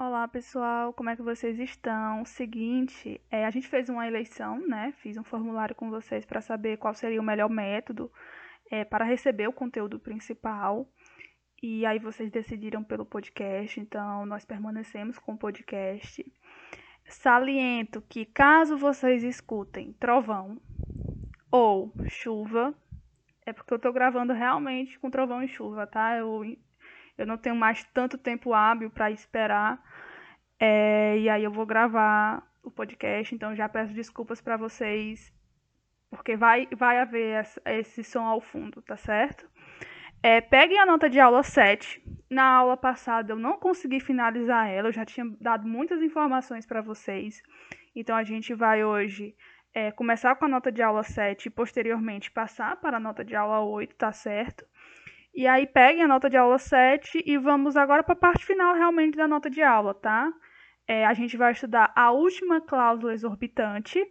Olá pessoal, como é que vocês estão? Seguinte, é, a gente fez uma eleição, né? Fiz um formulário com vocês para saber qual seria o melhor método é, para receber o conteúdo principal. E aí vocês decidiram pelo podcast, então nós permanecemos com o podcast. Saliento que caso vocês escutem trovão ou chuva, é porque eu tô gravando realmente com trovão e chuva, tá? Eu eu não tenho mais tanto tempo hábil para esperar. É, e aí eu vou gravar o podcast, então já peço desculpas para vocês, porque vai, vai haver esse som ao fundo, tá certo? É, peguem a nota de aula 7. Na aula passada eu não consegui finalizar ela, eu já tinha dado muitas informações para vocês. Então a gente vai hoje é, começar com a nota de aula 7 e posteriormente passar para a nota de aula 8, tá certo? E aí peguem a nota de aula 7 e vamos agora para a parte final realmente da nota de aula, tá? É, a gente vai estudar a última cláusula exorbitante,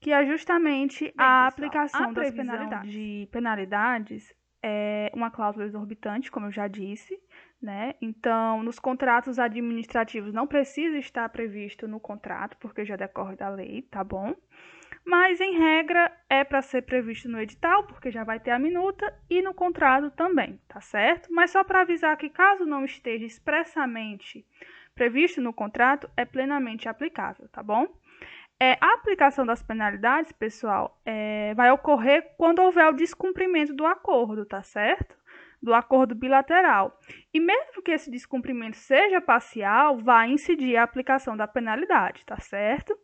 que é justamente Bem, a pessoal, aplicação a das penalidades. de penalidades é uma cláusula exorbitante, como eu já disse, né? Então, nos contratos administrativos não precisa estar previsto no contrato, porque já decorre da lei, tá bom? mas em regra é para ser previsto no edital, porque já vai ter a minuta, e no contrato também, tá certo? Mas só para avisar que caso não esteja expressamente previsto no contrato, é plenamente aplicável, tá bom? É, a aplicação das penalidades, pessoal, é, vai ocorrer quando houver o descumprimento do acordo, tá certo? Do acordo bilateral. E mesmo que esse descumprimento seja parcial, vai incidir a aplicação da penalidade, tá certo?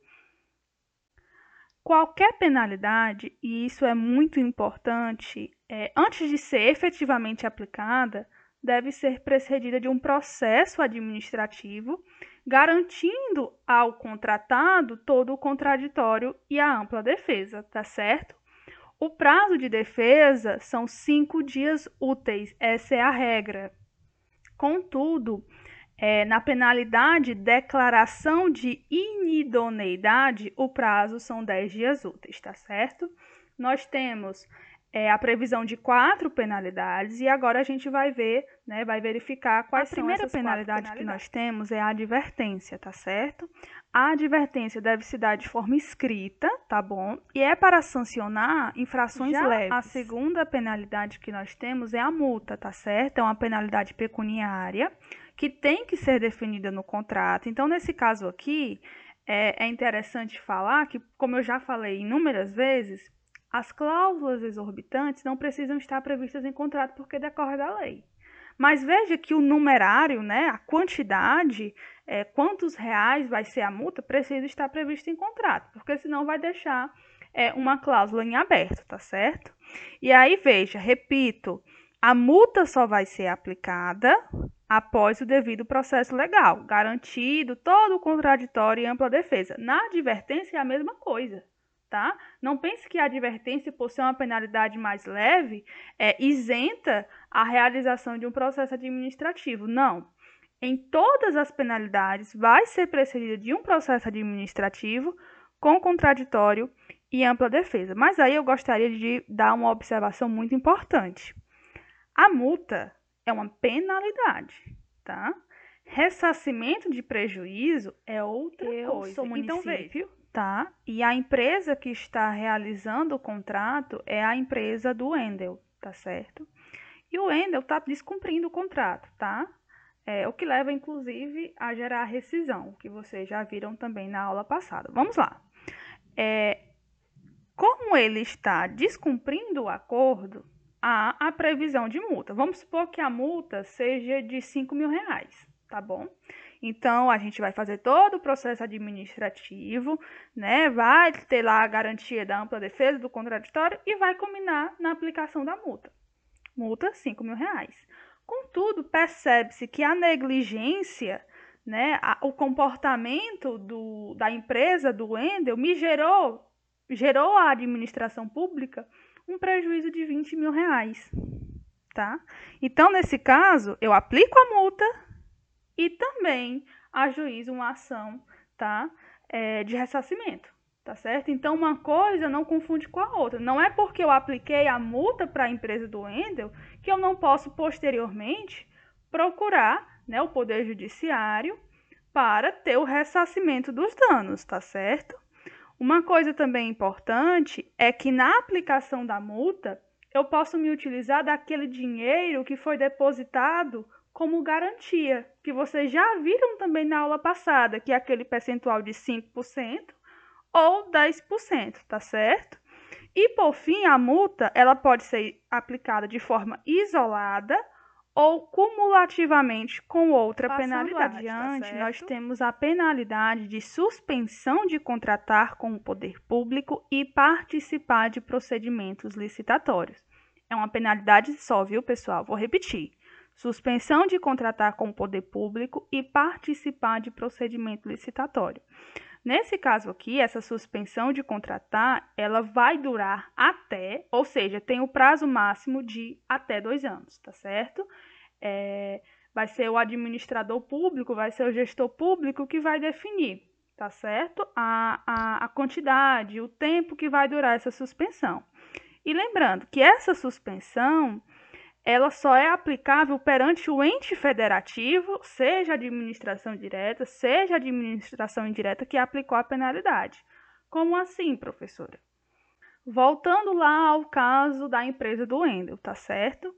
Qualquer penalidade, e isso é muito importante, é, antes de ser efetivamente aplicada, deve ser precedida de um processo administrativo, garantindo ao contratado todo o contraditório e a ampla defesa, tá certo? O prazo de defesa são cinco dias úteis, essa é a regra. Contudo, é, na penalidade declaração de inidoneidade, o prazo são 10 dias úteis, tá certo? Nós temos é, a previsão de quatro penalidades e agora a gente vai ver, né, vai verificar quais a são primeira penalidade que nós temos é a advertência, tá certo? A advertência deve se dar de forma escrita, tá bom? E é para sancionar infrações Já leves. A segunda penalidade que nós temos é a multa, tá certo? É uma penalidade pecuniária que tem que ser definida no contrato. Então, nesse caso aqui, é, é interessante falar que, como eu já falei inúmeras vezes, as cláusulas exorbitantes não precisam estar previstas em contrato porque decorre da lei. Mas veja que o numerário, né, a quantidade, é, quantos reais vai ser a multa, precisa estar previsto em contrato, porque senão vai deixar é, uma cláusula em aberto, tá certo? E aí, veja, repito, a multa só vai ser aplicada após o devido processo legal, garantido todo o contraditório e ampla defesa. Na advertência é a mesma coisa, tá? Não pense que a advertência, por ser uma penalidade mais leve, é isenta a realização de um processo administrativo. Não. Em todas as penalidades vai ser precedida de um processo administrativo com contraditório e ampla defesa. Mas aí eu gostaria de dar uma observação muito importante. A multa é uma penalidade, tá? Ressarcimento de prejuízo é outra Eu coisa. Sou município, então, tá? E a empresa que está realizando o contrato é a empresa do Wendel, tá certo? E o Wendel está descumprindo o contrato, tá? É, o que leva, inclusive, a gerar rescisão, que vocês já viram também na aula passada. Vamos lá. É, como ele está descumprindo o acordo, há a previsão de multa. Vamos supor que a multa seja de 5 mil reais, tá bom? Então, a gente vai fazer todo o processo administrativo, né? Vai ter lá a garantia da ampla defesa do contraditório e vai combinar na aplicação da multa. Multa 5 mil reais. Contudo, percebe-se que a negligência, né, a, o comportamento do, da empresa, do Wendel, me gerou, gerou a administração pública um prejuízo de 20 mil reais, tá? Então, nesse caso, eu aplico a multa e também ajuizo uma ação, tá? É, de ressarcimento, tá certo? Então, uma coisa não confunde com a outra. Não é porque eu apliquei a multa para a empresa do Wendel que eu não posso, posteriormente, procurar né, o Poder Judiciário para ter o ressarcimento dos danos, tá certo? Uma coisa também importante é que na aplicação da multa, eu posso me utilizar daquele dinheiro que foi depositado como garantia, que vocês já viram também na aula passada, que é aquele percentual de 5% ou 10%, tá certo? E por fim, a multa, ela pode ser aplicada de forma isolada ou cumulativamente com outra Passando penalidade. Adiante, tá nós temos a penalidade de suspensão de contratar com o poder público e participar de procedimentos licitatórios. É uma penalidade só, viu, pessoal? Vou repetir. Suspensão de contratar com o poder público e participar de procedimento licitatório. Nesse caso aqui, essa suspensão de contratar, ela vai durar até, ou seja, tem o prazo máximo de até dois anos, tá certo? É, vai ser o administrador público, vai ser o gestor público que vai definir, tá certo? A, a, a quantidade, o tempo que vai durar essa suspensão. E lembrando que essa suspensão ela só é aplicável perante o ente federativo, seja administração direta, seja administração indireta que aplicou a penalidade. Como assim, professora? Voltando lá ao caso da empresa do Wendel, tá certo?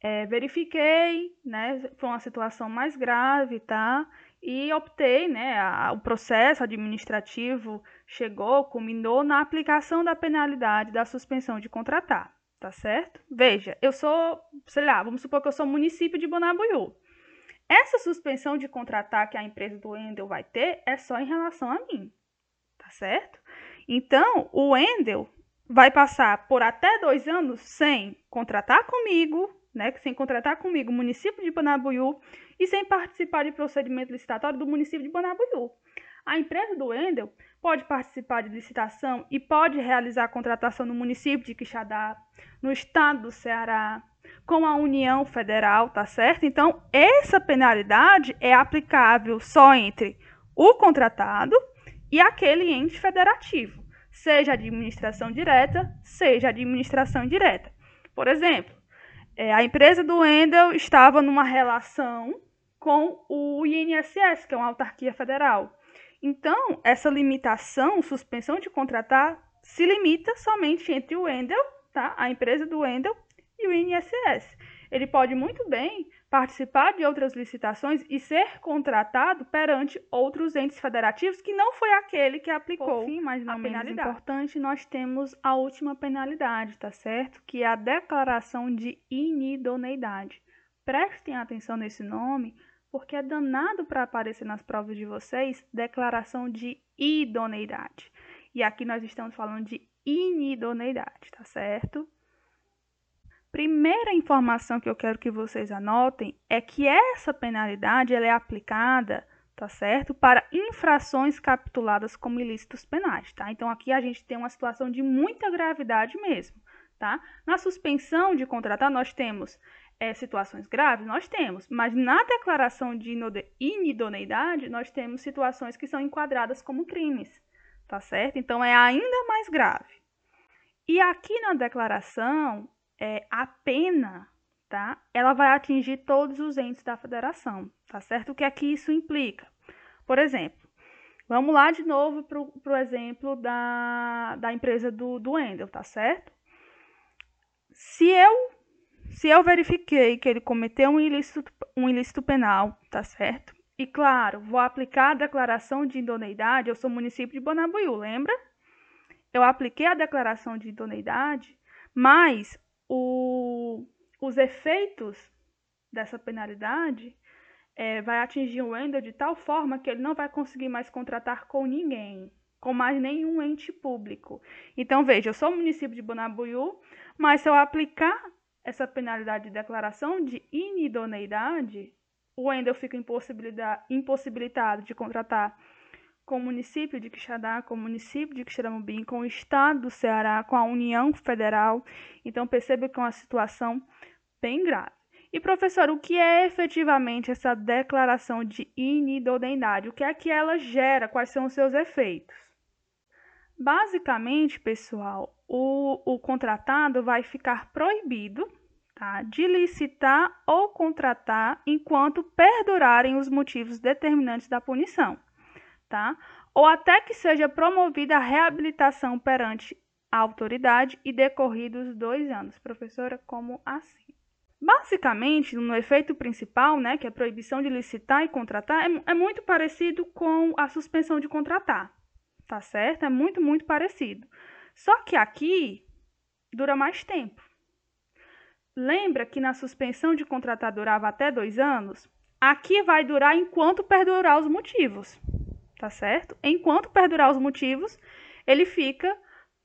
É, verifiquei, né, foi uma situação mais grave, tá? E optei, né, a, o processo administrativo chegou, culminou na aplicação da penalidade da suspensão de contratar, tá certo? Veja, eu sou, sei lá, vamos supor que eu sou município de Bonabuiú. Essa suspensão de contratar que a empresa do Wendel vai ter é só em relação a mim, tá certo? Então, o Wendel vai passar por até dois anos sem contratar comigo, né, sem contratar comigo o município de Bonabuiú e sem participar de procedimento licitatório do município de Bonabuiú. A empresa do Wendel pode participar de licitação e pode realizar a contratação no município de Quixadá, no estado do Ceará, com a União Federal, tá certo? Então, essa penalidade é aplicável só entre o contratado e aquele ente federativo, seja administração direta, seja administração indireta. Por exemplo, é, a empresa do Wendel estava numa relação com o INSS, que é uma autarquia federal. Então, essa limitação, suspensão de contratar, se limita somente entre o Wendel, tá? a empresa do Wendel, e o INSS. Ele pode muito bem participar de outras licitações e ser contratado perante outros entes federativos que não foi aquele que aplicou. Por fim, mas não menos importante, nós temos a última penalidade, tá certo? Que é a declaração de inidoneidade. Prestem atenção nesse nome, porque é danado para aparecer nas provas de vocês declaração de idoneidade. E aqui nós estamos falando de inidoneidade, tá certo? Primeira informação que eu quero que vocês anotem é que essa penalidade ela é aplicada, tá certo, para infrações capituladas como ilícitos penais, tá? Então aqui a gente tem uma situação de muita gravidade mesmo, tá? Na suspensão de contratar nós temos é, situações graves, nós temos, mas na declaração de inidoneidade nós temos situações que são enquadradas como crimes, tá certo? Então é ainda mais grave. E aqui na declaração é, a pena, tá? Ela vai atingir todos os entes da federação, tá certo? O que é que isso implica? Por exemplo, vamos lá de novo para o exemplo da, da empresa do, do Wendel, tá certo? Se eu, se eu verifiquei que ele cometeu um ilícito, um ilícito penal, tá certo? E claro, vou aplicar a declaração de idoneidade, eu sou município de Bonabuiú, lembra? Eu apliquei a declaração de idoneidade, mas o, os efeitos dessa penalidade é, vai atingir o Wendel de tal forma que ele não vai conseguir mais contratar com ninguém, com mais nenhum ente público. Então, veja, eu sou município de Bonabuiú, mas se eu aplicar essa penalidade de declaração de inidoneidade, o Wendel fica impossibilitado de contratar com o município de Quixadá, com o município de Quixeramobim, com o estado do Ceará, com a União Federal. Então perceba que é uma situação bem grave. E professor, o que é efetivamente essa declaração de inidoneidade? O que é que ela gera? Quais são os seus efeitos? Basicamente, pessoal, o, o contratado vai ficar proibido, tá? de licitar ou contratar enquanto perdurarem os motivos determinantes da punição, tá? ou até que seja promovida a reabilitação perante a autoridade e decorridos dois anos. Professora, como assim? Basicamente, no efeito principal, né, que é a proibição de licitar e contratar, é, é muito parecido com a suspensão de contratar, tá certo? É muito, muito parecido. Só que aqui dura mais tempo. Lembra que na suspensão de contratar durava até dois anos? Aqui vai durar enquanto perdurar os motivos, tá certo? Enquanto perdurar os motivos, ele fica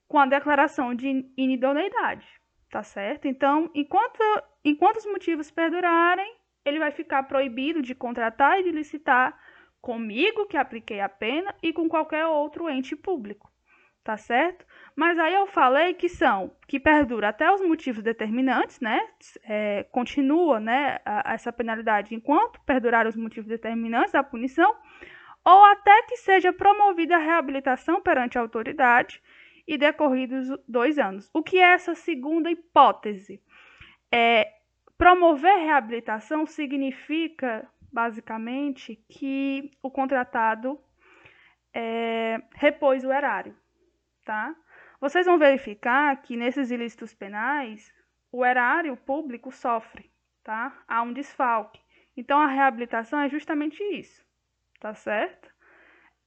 com a declaração de inidoneidade, tá certo? Então, enquanto, enquanto os motivos perdurarem, ele vai ficar proibido de contratar e de licitar comigo, que apliquei a pena, e com qualquer outro ente público tá certo? Mas aí eu falei que são, que perdura até os motivos determinantes, né? É, continua, né, a, essa penalidade enquanto perdurar os motivos determinantes da punição, ou até que seja promovida a reabilitação perante a autoridade e decorridos dois anos. O que é essa segunda hipótese? É, promover reabilitação significa, basicamente, que o contratado é, repôs o erário tá? Vocês vão verificar que nesses ilícitos penais, o erário público sofre, tá? Há um desfalque. Então, a reabilitação é justamente isso, tá certo?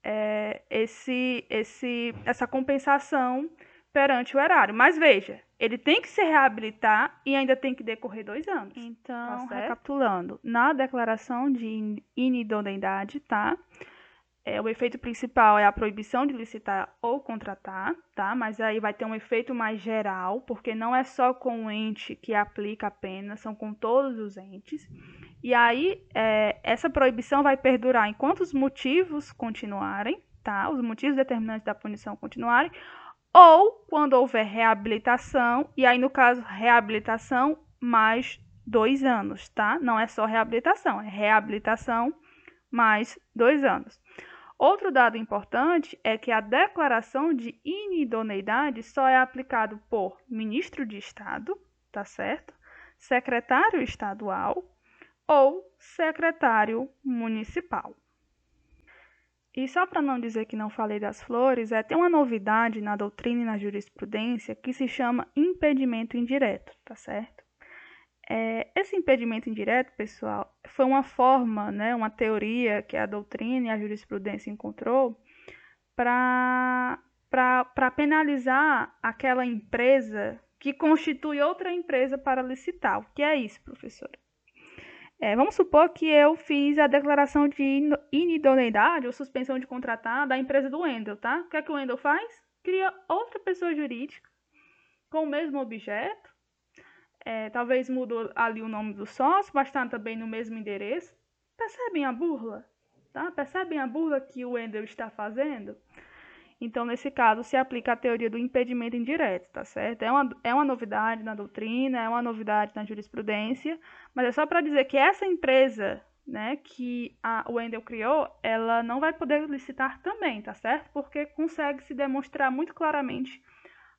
É esse, esse, essa compensação perante o erário. Mas veja, ele tem que se reabilitar e ainda tem que decorrer dois anos. Então, tá recapitulando, na declaração de inidoneidade, tá? É, o efeito principal é a proibição de licitar ou contratar, tá? Mas aí vai ter um efeito mais geral, porque não é só com o ente que aplica a pena, são com todos os entes. E aí, é, essa proibição vai perdurar enquanto os motivos continuarem, tá? Os motivos determinantes da punição continuarem, ou quando houver reabilitação, e aí, no caso, reabilitação mais dois anos, tá? Não é só reabilitação, é reabilitação mais dois anos. Outro dado importante é que a declaração de inidoneidade só é aplicado por ministro de Estado, tá certo? Secretário estadual ou secretário municipal. E só para não dizer que não falei das flores, é tem uma novidade na doutrina e na jurisprudência que se chama impedimento indireto, tá certo? É, esse impedimento indireto, pessoal, foi uma forma, né, uma teoria que a doutrina e a jurisprudência encontrou para penalizar aquela empresa que constitui outra empresa para licitar. O que é isso, professora? É, vamos supor que eu fiz a declaração de inidoneidade ou suspensão de contratar da empresa do Wendel, tá? O que é que o Wendel faz? Cria outra pessoa jurídica com o mesmo objeto é, talvez mudou ali o nome do sócio, mas está também no mesmo endereço. Percebem a burla? Tá? Percebem a burla que o Wendel está fazendo? Então, nesse caso, se aplica a teoria do impedimento indireto, tá certo? É uma, é uma novidade na doutrina, é uma novidade na jurisprudência, mas é só para dizer que essa empresa né, que a Wendel criou, ela não vai poder licitar também, tá certo? Porque consegue se demonstrar muito claramente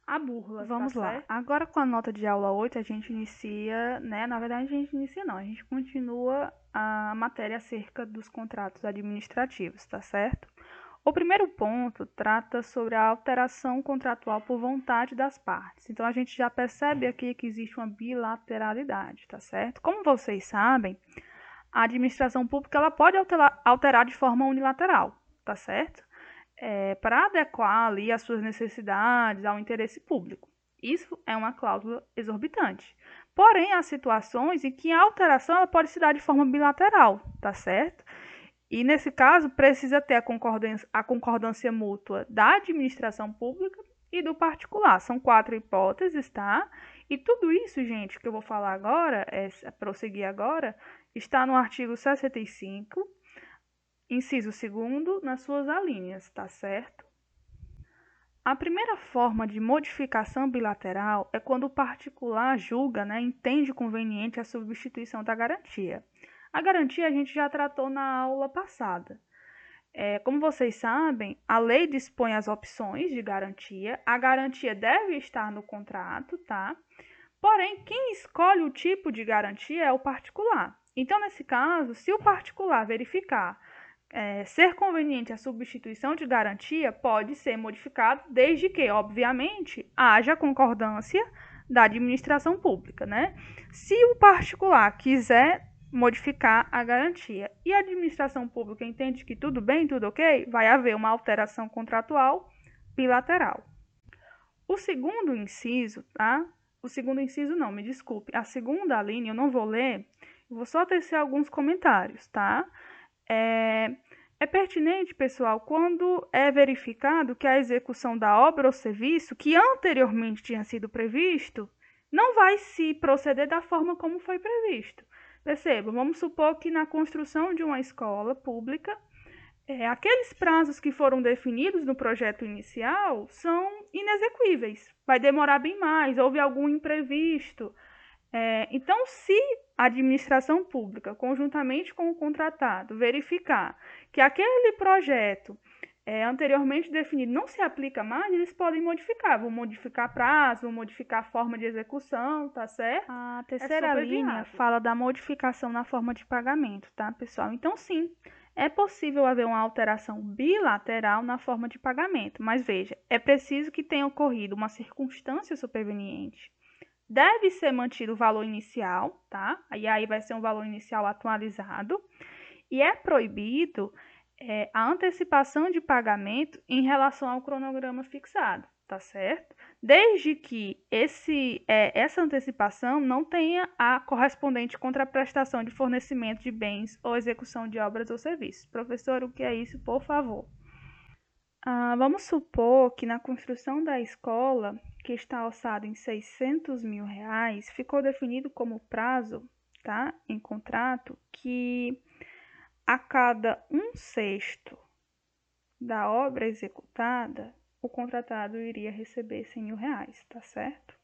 a burla. Tá Vamos tá lá. Certo? Agora com a nota de aula 8, a gente inicia, né? Na verdade, a gente inicia não, a gente continua a matéria acerca dos contratos administrativos, tá certo? O primeiro ponto trata sobre a alteração contratual por vontade das partes. Então a gente já percebe aqui que existe uma bilateralidade, tá certo? Como vocês sabem, a administração pública ela pode alterar, alterar de forma unilateral, tá certo? É, para adequar ali as suas necessidades ao interesse público. Isso é uma cláusula exorbitante. Porém, há situações em que a alteração ela pode se dar de forma bilateral, tá certo? E nesse caso, precisa ter a concordância, a concordância mútua da administração pública e do particular. São quatro hipóteses, tá? E tudo isso, gente, que eu vou falar agora, é, prosseguir agora, está no artigo 65 Inciso segundo, nas suas alíneas, tá certo? A primeira forma de modificação bilateral é quando o particular julga, né, entende conveniente a substituição da garantia. A garantia a gente já tratou na aula passada. É, como vocês sabem, a lei dispõe as opções de garantia. A garantia deve estar no contrato, tá? Porém, quem escolhe o tipo de garantia é o particular. Então, nesse caso, se o particular verificar é, ser conveniente a substituição de garantia, pode ser modificado, desde que, obviamente, haja concordância da administração pública, né? Se o particular quiser modificar a garantia e a administração pública entende que tudo bem, tudo ok, vai haver uma alteração contratual bilateral. O segundo inciso, tá? O segundo inciso não, me desculpe. A segunda linha eu não vou ler, vou só tecer alguns comentários, tá? É, é pertinente, pessoal, quando é verificado que a execução da obra ou serviço que anteriormente tinha sido previsto não vai se proceder da forma como foi previsto. Perceba, vamos supor que na construção de uma escola pública, é, aqueles prazos que foram definidos no projeto inicial são inexequíveis. Vai demorar bem mais, houve algum imprevisto. É, então, se a administração pública, conjuntamente com o contratado, verificar que aquele projeto é, anteriormente definido não se aplica mais, eles podem modificar. Vão modificar prazo, vão modificar a forma de execução, tá certo? A terceira é linha fala da modificação na forma de pagamento, tá, pessoal? Então, sim, é possível haver uma alteração bilateral na forma de pagamento, mas veja, é preciso que tenha ocorrido uma circunstância superveniente. Deve ser mantido o valor inicial, tá? E aí vai ser um valor inicial atualizado. E é proibido é, a antecipação de pagamento em relação ao cronograma fixado, tá certo? Desde que esse, é, essa antecipação não tenha a correspondente contraprestação de fornecimento de bens ou execução de obras ou serviços. Professor, o que é isso, por favor? Ah, vamos supor que na construção da escola, que está alçada em 600 mil reais, ficou definido como prazo, tá, em contrato, que a cada um sexto da obra executada, o contratado iria receber 100 mil reais, tá certo?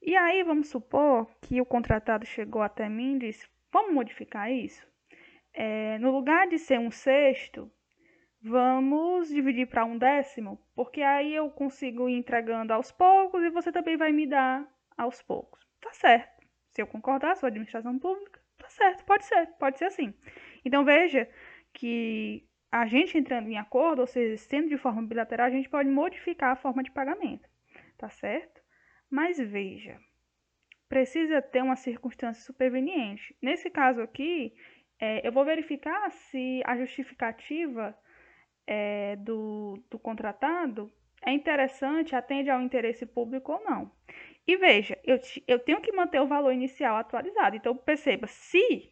E aí vamos supor que o contratado chegou até mim e disse: vamos modificar isso? É, no lugar de ser um sexto, vamos dividir para um décimo, porque aí eu consigo ir entregando aos poucos e você também vai me dar aos poucos. Tá certo. Se eu concordar, sua administração pública, tá certo, pode ser, pode ser assim. Então veja que a gente entrando em acordo, ou seja, sendo de forma bilateral, a gente pode modificar a forma de pagamento, tá certo? Mas veja, precisa ter uma circunstância superveniente. Nesse caso aqui, é, eu vou verificar se a justificativa é, do, do contratado é interessante, atende ao interesse público ou não. E veja, eu, eu tenho que manter o valor inicial atualizado. Então, perceba, se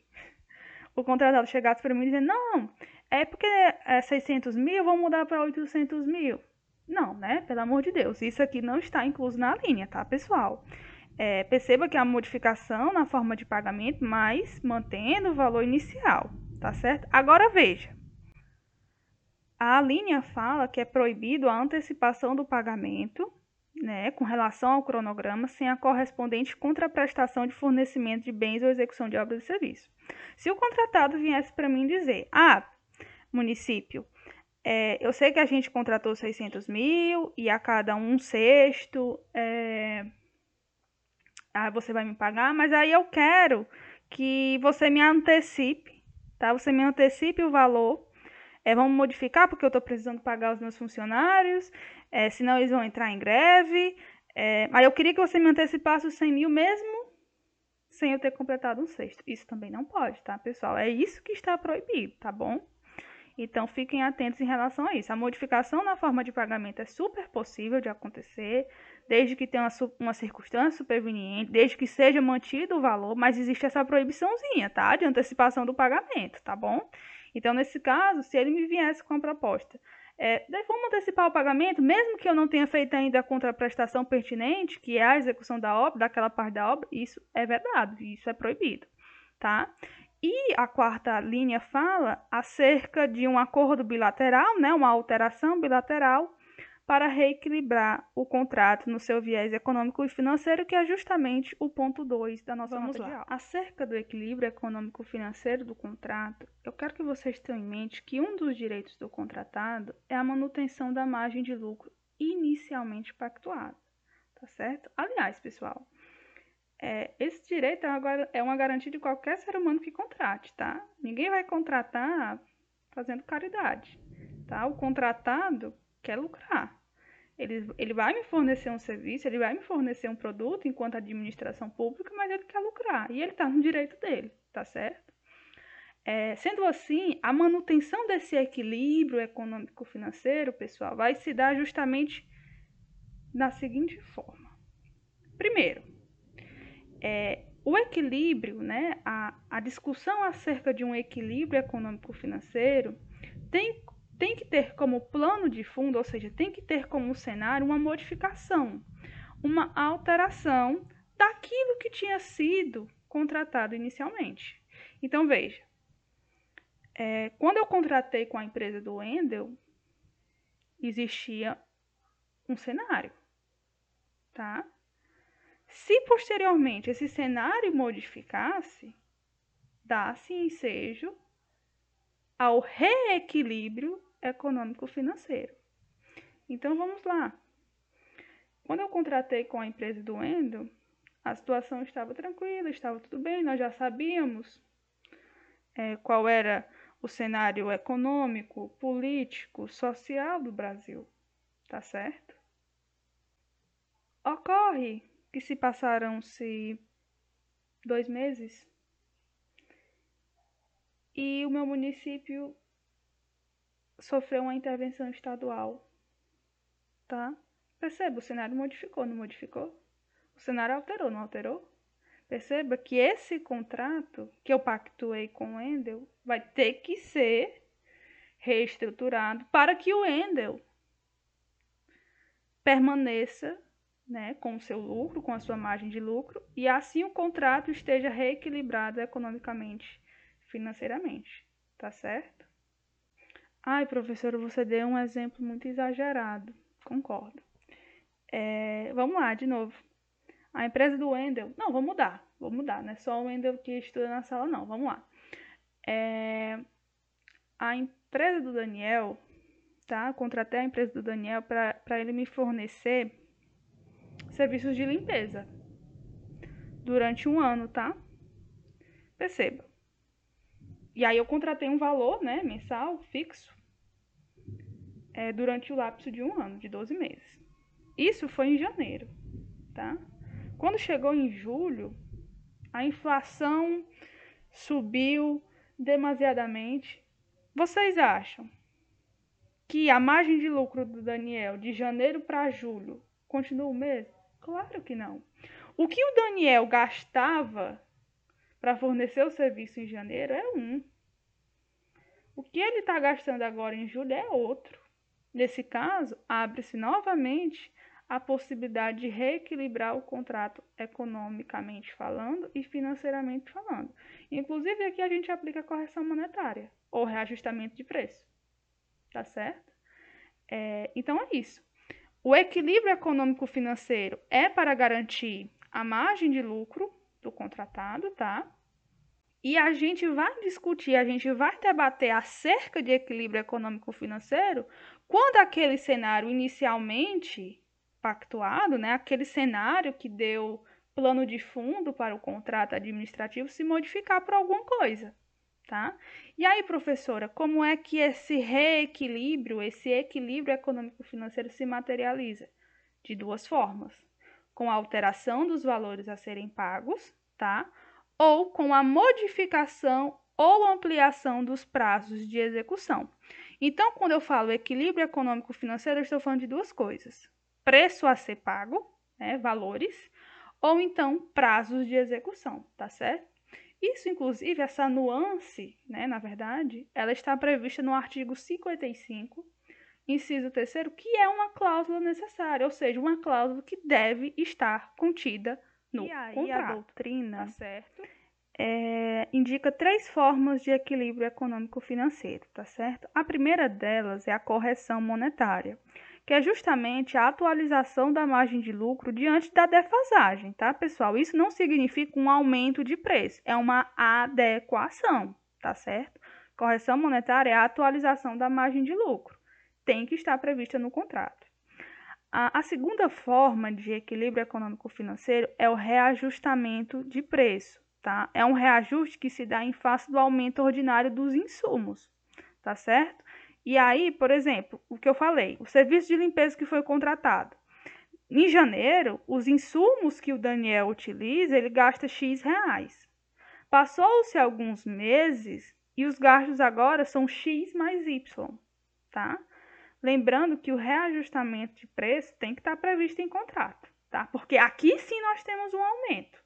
o contratado chegasse para mim e dizer, não, é porque é 600 mil, vou mudar para 800 mil. Não, né? Pelo amor de Deus, isso aqui não está incluso na linha, tá, pessoal? É, perceba que é a modificação na forma de pagamento, mas mantendo o valor inicial, tá certo? Agora veja, a linha fala que é proibido a antecipação do pagamento né, com relação ao cronograma sem a correspondente contraprestação de fornecimento de bens ou execução de obras e serviços. Se o contratado viesse para mim dizer, ah, município, é, eu sei que a gente contratou 600 mil e a cada um sexto é, ah, você vai me pagar, mas aí eu quero que você me antecipe, tá? Você me antecipe o valor é, vamos modificar porque eu estou precisando pagar os meus funcionários, é, senão eles vão entrar em greve. É, mas eu queria que você me antecipasse os 100 mil mesmo sem eu ter completado um sexto. Isso também não pode, tá, pessoal? É isso que está proibido, tá bom? Então, fiquem atentos em relação a isso. A modificação na forma de pagamento é super possível de acontecer, desde que tenha uma, uma circunstância superveniente, desde que seja mantido o valor, mas existe essa proibiçãozinha, tá? De antecipação do pagamento, tá bom? Então, nesse caso, se ele me viesse com a proposta, é, vamos antecipar o pagamento, mesmo que eu não tenha feito ainda a contraprestação pertinente, que é a execução da obra, daquela parte da obra, isso é verdade, isso é proibido, tá? E a quarta linha fala acerca de um acordo bilateral, né, uma alteração bilateral para reequilibrar o contrato no seu viés econômico e financeiro, que é justamente o ponto 2 da nossa Vamos nota lá. de aula. Acerca do equilíbrio econômico-financeiro do contrato, eu quero que vocês tenham em mente que um dos direitos do contratado é a manutenção da margem de lucro inicialmente pactuada, tá certo? Aliás, pessoal, é, esse direito é uma, é uma garantia de qualquer ser humano que contrate, tá? Ninguém vai contratar fazendo caridade, tá? O contratado quer lucrar. Ele, ele vai me fornecer um serviço, ele vai me fornecer um produto enquanto administração pública, mas ele quer lucrar e ele está no direito dele, tá certo? É, sendo assim, a manutenção desse equilíbrio econômico-financeiro, pessoal, vai se dar justamente da seguinte forma. Primeiro, é, o equilíbrio, né, a, a discussão acerca de um equilíbrio econômico-financeiro tem, tem que ter como plano de fundo, ou seja, tem que ter como cenário uma modificação, uma alteração daquilo que tinha sido contratado inicialmente. Então, veja, é, quando eu contratei com a empresa do Wendel, existia um cenário, tá? Se posteriormente esse cenário modificasse, dá-se ensejo ao reequilíbrio econômico-financeiro. Então vamos lá. Quando eu contratei com a empresa do Endo, a situação estava tranquila, estava tudo bem, nós já sabíamos é, qual era o cenário econômico, político, social do Brasil, tá certo? Ocorre que se passaram-se dois meses e o meu município sofreu uma intervenção estadual, tá? Perceba, o cenário modificou, não modificou? O cenário alterou, não alterou? Perceba que esse contrato que eu pactuei com o Endel vai ter que ser reestruturado para que o Endel permaneça né, com o seu lucro, com a sua margem de lucro, e assim o contrato esteja reequilibrado economicamente, financeiramente, tá certo? Ai, professora, você deu um exemplo muito exagerado, concordo. É, vamos lá, de novo. A empresa do Wendel, não, vou mudar, vou mudar, não é só o Wendel que estuda na sala, não, vamos lá. É, a empresa do Daniel, tá? contratei a empresa do Daniel para ele me fornecer serviços de limpeza durante um ano, tá? Perceba. E aí eu contratei um valor, né, mensal, fixo, é, durante o lapso de um ano, de 12 meses. Isso foi em janeiro, tá? Quando chegou em julho, a inflação subiu demasiadamente. Vocês acham que a margem de lucro do Daniel de janeiro para julho continua o mesmo? Claro que não. O que o Daniel gastava para fornecer o serviço em janeiro é um. O que ele está gastando agora em julho é outro. Nesse caso, abre-se novamente a possibilidade de reequilibrar o contrato economicamente falando e financeiramente falando. Inclusive, aqui a gente aplica correção monetária ou reajustamento de preço. Tá certo? É, então é isso. O equilíbrio econômico-financeiro é para garantir a margem de lucro do contratado, tá? E a gente vai discutir, a gente vai debater acerca de equilíbrio econômico-financeiro quando aquele cenário inicialmente pactuado, né, aquele cenário que deu plano de fundo para o contrato administrativo se modificar por alguma coisa tá? E aí, professora, como é que esse reequilíbrio, esse equilíbrio econômico-financeiro se materializa? De duas formas: com a alteração dos valores a serem pagos, tá? Ou com a modificação ou ampliação dos prazos de execução. Então, quando eu falo equilíbrio econômico-financeiro, eu estou falando de duas coisas: preço a ser pago, né, valores, ou então prazos de execução, tá certo? Isso, inclusive, essa nuance, né, na verdade, ela está prevista no artigo 55, inciso 3 que é uma cláusula necessária, ou seja, uma cláusula que deve estar contida no e aí, contrato. a doutrina tá certo? É, indica três formas de equilíbrio econômico-financeiro, tá certo? A primeira delas é a correção monetária que é justamente a atualização da margem de lucro diante da defasagem, tá, pessoal? Isso não significa um aumento de preço, é uma adequação, tá certo? Correção monetária é a atualização da margem de lucro, tem que estar prevista no contrato. A, segunda forma de equilíbrio econômico-financeiro é o reajustamento de preço. Tá? É um reajuste que se dá em face do aumento ordinário dos insumos, tá certo? E aí, por exemplo, o que eu falei, o serviço de limpeza que foi contratado. Em janeiro, os insumos que o Daniel utiliza, ele gasta X reais. Passou-se alguns meses e os gastos agora são X mais Y, tá? Lembrando que o reajustamento de preço tem que estar previsto em contrato, tá? Porque aqui sim nós temos um aumento.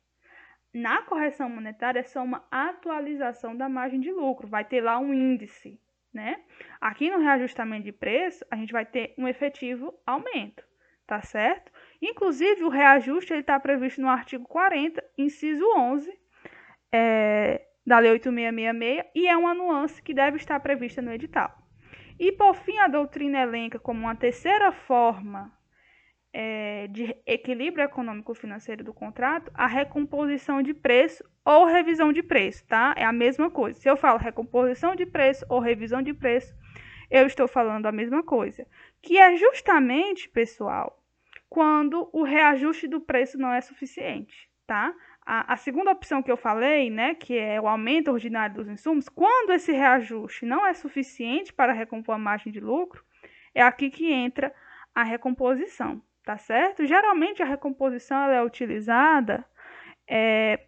Na correção monetária é só uma atualização da margem de lucro, vai ter lá um índice, né? Aqui no reajustamento de preço, a gente vai ter um efetivo aumento, tá certo? Inclusive, o reajuste está previsto no artigo 40, inciso 11, é, da Lei 8666, e é uma nuance que deve estar prevista no edital. E, por fim, a doutrina elenca como uma terceira forma é, de equilíbrio econômico-financeiro do contrato a recomposição de preço ou revisão de preço, tá? É a mesma coisa. Se eu falo recomposição de preço ou revisão de preço, eu estou falando a mesma coisa. Que é justamente, pessoal, quando o reajuste do preço não é suficiente, tá? A, a, segunda opção que eu falei, né, que é o aumento ordinário dos insumos, quando esse reajuste não é suficiente para recompor a margem de lucro, é aqui que entra a recomposição tá certo? Geralmente a recomposição é utilizada é,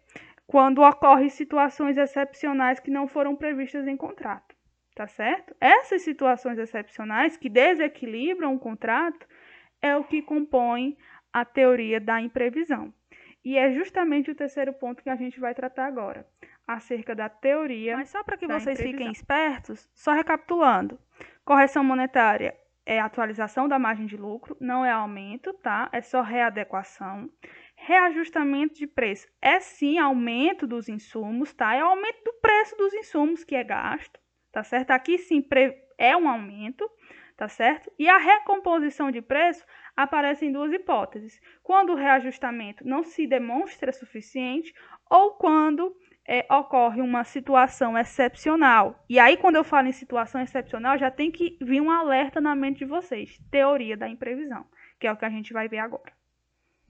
quando ocorrem situações excepcionais que não foram previstas em contrato, tá certo? Essas situações excepcionais que desequilibram o contrato é o que compõe a teoria da imprevisão. E é justamente o terceiro ponto que a gente vai tratar agora, acerca da teoria. Mas só para que vocês fiquem espertos, só recapitulando: correção monetária é atualização da margem de lucro, não é aumento, tá? É só readequação. Reajustamento de preço é sim aumento dos insumos, tá? É aumento do preço dos insumos que é gasto, tá certo? Aqui sim é um aumento, tá certo? E a recomposição de preço aparece em duas hipóteses: quando o reajustamento não se demonstra suficiente ou quando é, ocorre uma situação excepcional. E aí, quando eu falo em situação excepcional, já tem que vir um alerta na mente de vocês. Teoria da imprevisão, que é o que a gente vai ver agora.